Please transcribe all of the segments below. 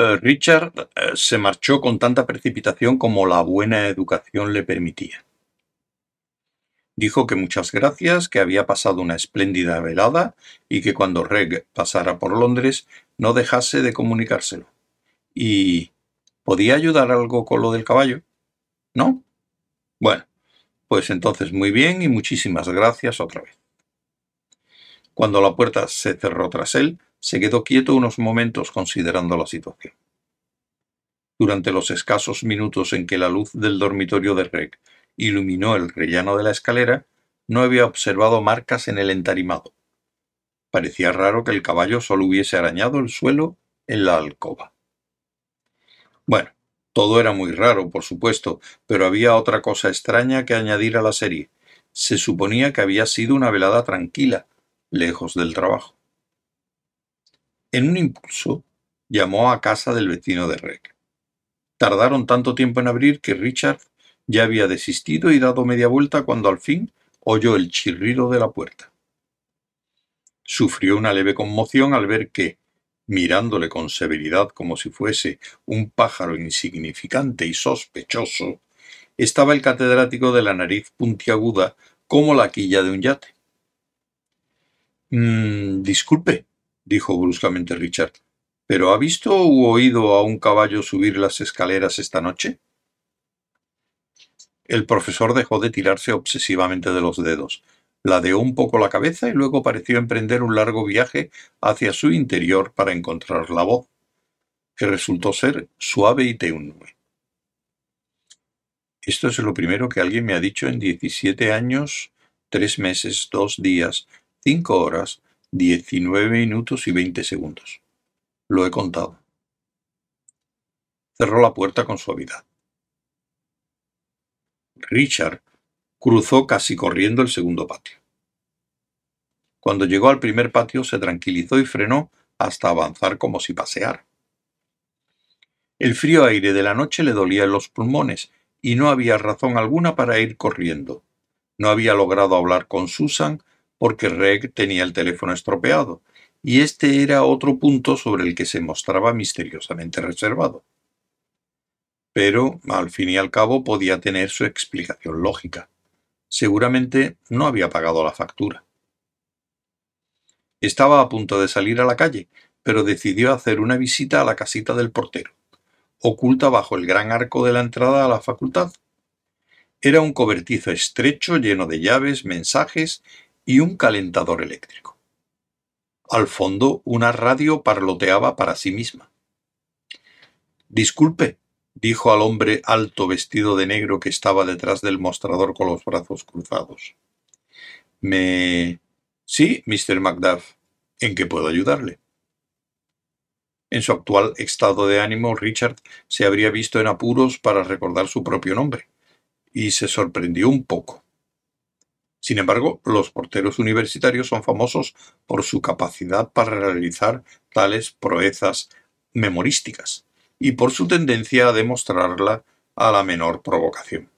Eh, Richard eh, se marchó con tanta precipitación como la buena educación le permitía. Dijo que muchas gracias, que había pasado una espléndida velada y que cuando Reg pasara por Londres no dejase de comunicárselo. ¿Y podía ayudar algo con lo del caballo? ¿No? Bueno, pues entonces muy bien y muchísimas gracias otra vez. Cuando la puerta se cerró tras él, se quedó quieto unos momentos considerando la situación. Durante los escasos minutos en que la luz del dormitorio de Reg iluminó el rellano de la escalera, no había observado marcas en el entarimado. Parecía raro que el caballo solo hubiese arañado el suelo en la alcoba. Bueno, todo era muy raro, por supuesto, pero había otra cosa extraña que añadir a la serie. Se suponía que había sido una velada tranquila, lejos del trabajo. En un impulso, llamó a casa del vecino de Rec. Tardaron tanto tiempo en abrir que Richard ya había desistido y dado media vuelta cuando al fin oyó el chirrido de la puerta. Sufrió una leve conmoción al ver que, mirándole con severidad como si fuese un pájaro insignificante y sospechoso, estaba el catedrático de la nariz puntiaguda como la quilla de un yate. Mm, disculpe, dijo bruscamente Richard, ¿pero ha visto u oído a un caballo subir las escaleras esta noche? El profesor dejó de tirarse obsesivamente de los dedos, ladeó un poco la cabeza y luego pareció emprender un largo viaje hacia su interior para encontrar la voz, que resultó ser suave y tenue. Esto es lo primero que alguien me ha dicho en diecisiete años, tres meses, dos días, cinco horas, diecinueve minutos y veinte segundos. Lo he contado. Cerró la puerta con suavidad. Richard cruzó casi corriendo el segundo patio. Cuando llegó al primer patio se tranquilizó y frenó hasta avanzar como si paseara. El frío aire de la noche le dolía en los pulmones y no había razón alguna para ir corriendo. No había logrado hablar con Susan porque Reg tenía el teléfono estropeado, y este era otro punto sobre el que se mostraba misteriosamente reservado pero al fin y al cabo podía tener su explicación lógica. Seguramente no había pagado la factura. Estaba a punto de salir a la calle, pero decidió hacer una visita a la casita del portero, oculta bajo el gran arco de la entrada a la facultad. Era un cobertizo estrecho lleno de llaves, mensajes y un calentador eléctrico. Al fondo una radio parloteaba para sí misma. Disculpe, dijo al hombre alto vestido de negro que estaba detrás del mostrador con los brazos cruzados. Me. Sí, Mr. Macduff. ¿En qué puedo ayudarle? En su actual estado de ánimo, Richard se habría visto en apuros para recordar su propio nombre, y se sorprendió un poco. Sin embargo, los porteros universitarios son famosos por su capacidad para realizar tales proezas memorísticas y por su tendencia a demostrarla a la menor provocación.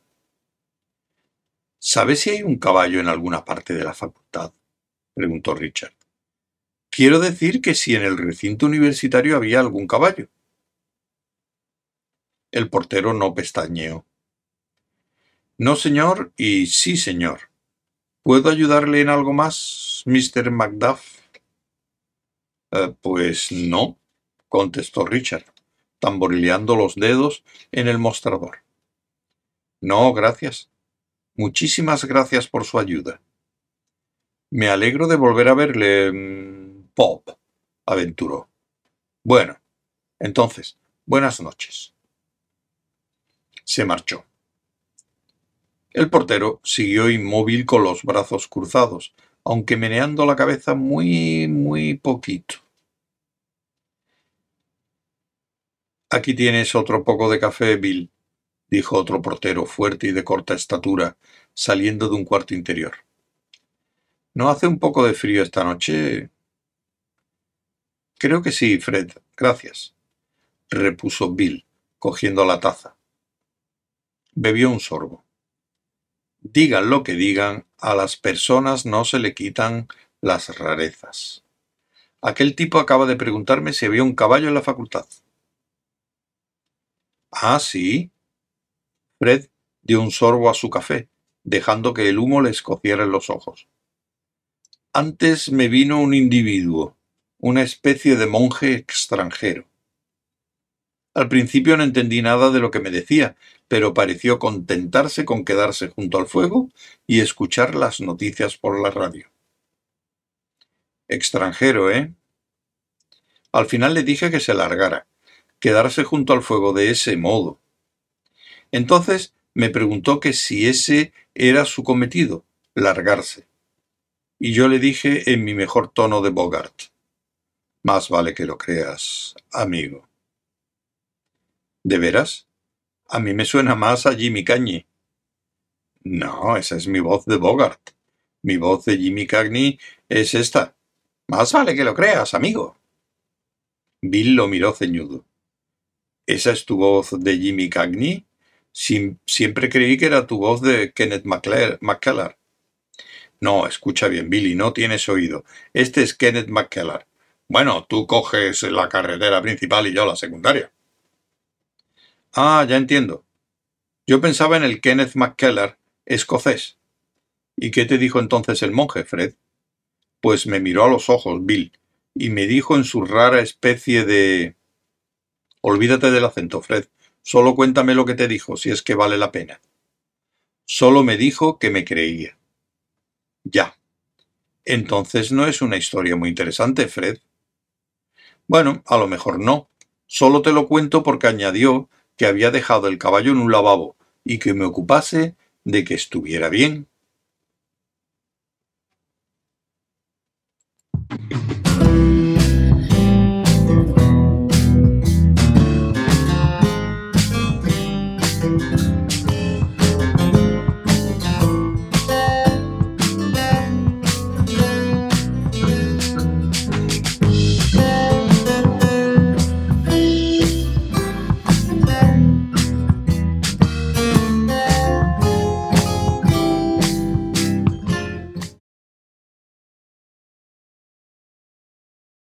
¿Sabe si hay un caballo en alguna parte de la facultad? preguntó Richard. Quiero decir que si en el recinto universitario había algún caballo. El portero no pestañeó. No, señor, y sí, señor. ¿Puedo ayudarle en algo más, Mr. Macduff? Eh, pues no, contestó Richard tamborileando los dedos en el mostrador. No, gracias. Muchísimas gracias por su ayuda. Me alegro de volver a verle, mm, Pop, aventuró. Bueno, entonces, buenas noches. Se marchó. El portero siguió inmóvil con los brazos cruzados, aunque meneando la cabeza muy, muy poquito. Aquí tienes otro poco de café, Bill, dijo otro portero fuerte y de corta estatura, saliendo de un cuarto interior. ¿No hace un poco de frío esta noche? Creo que sí, Fred. Gracias, repuso Bill, cogiendo la taza. Bebió un sorbo. Digan lo que digan, a las personas no se le quitan las rarezas. Aquel tipo acaba de preguntarme si había un caballo en la facultad. Ah, sí. Fred dio un sorbo a su café, dejando que el humo le escociera en los ojos. Antes me vino un individuo, una especie de monje extranjero. Al principio no entendí nada de lo que me decía, pero pareció contentarse con quedarse junto al fuego y escuchar las noticias por la radio. Extranjero, ¿eh? Al final le dije que se largara, quedarse junto al fuego de ese modo. Entonces me preguntó que si ese era su cometido, largarse. Y yo le dije en mi mejor tono de Bogart. Más vale que lo creas, amigo. ¿De veras? A mí me suena más a Jimmy Cagney. No, esa es mi voz de Bogart. Mi voz de Jimmy Cagney es esta. Más vale que lo creas, amigo. Bill lo miró ceñudo. ¿Esa es tu voz de Jimmy Cagney? siempre creí que era tu voz de Kenneth McKellar. No, escucha bien, Billy, no tienes oído. Este es Kenneth McKellar. Bueno, tú coges la carretera principal y yo la secundaria. Ah, ya entiendo. Yo pensaba en el Kenneth McKellar escocés. ¿Y qué te dijo entonces el monje, Fred? Pues me miró a los ojos, Bill, y me dijo en su rara especie de... Olvídate del acento, Fred. Solo cuéntame lo que te dijo, si es que vale la pena. Solo me dijo que me creía. Ya. Entonces no es una historia muy interesante, Fred. Bueno, a lo mejor no. Solo te lo cuento porque añadió que había dejado el caballo en un lavabo y que me ocupase de que estuviera bien.